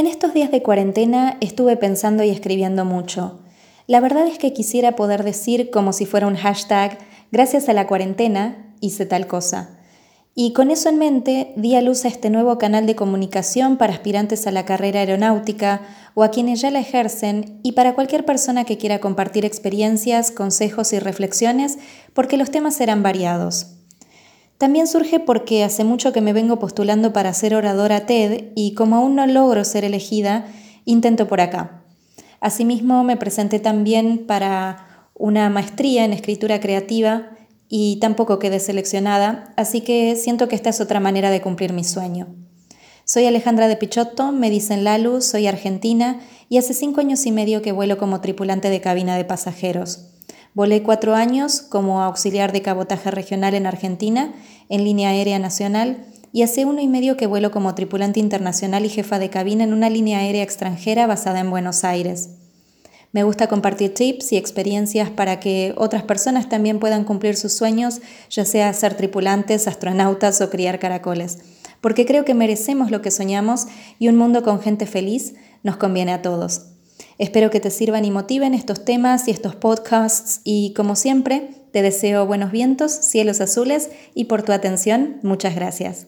En estos días de cuarentena estuve pensando y escribiendo mucho. La verdad es que quisiera poder decir como si fuera un hashtag, gracias a la cuarentena hice tal cosa. Y con eso en mente di a luz a este nuevo canal de comunicación para aspirantes a la carrera aeronáutica o a quienes ya la ejercen y para cualquier persona que quiera compartir experiencias, consejos y reflexiones porque los temas serán variados. También surge porque hace mucho que me vengo postulando para ser oradora TED y como aún no logro ser elegida, intento por acá. Asimismo, me presenté también para una maestría en escritura creativa y tampoco quedé seleccionada, así que siento que esta es otra manera de cumplir mi sueño. Soy Alejandra de Pichotto, me dicen Lalu, soy argentina y hace cinco años y medio que vuelo como tripulante de cabina de pasajeros. Volé cuatro años como auxiliar de cabotaje regional en Argentina, en línea aérea nacional, y hace uno y medio que vuelo como tripulante internacional y jefa de cabina en una línea aérea extranjera basada en Buenos Aires. Me gusta compartir tips y experiencias para que otras personas también puedan cumplir sus sueños, ya sea ser tripulantes, astronautas o criar caracoles, porque creo que merecemos lo que soñamos y un mundo con gente feliz nos conviene a todos. Espero que te sirvan y motiven estos temas y estos podcasts y como siempre, te deseo buenos vientos, cielos azules y por tu atención, muchas gracias.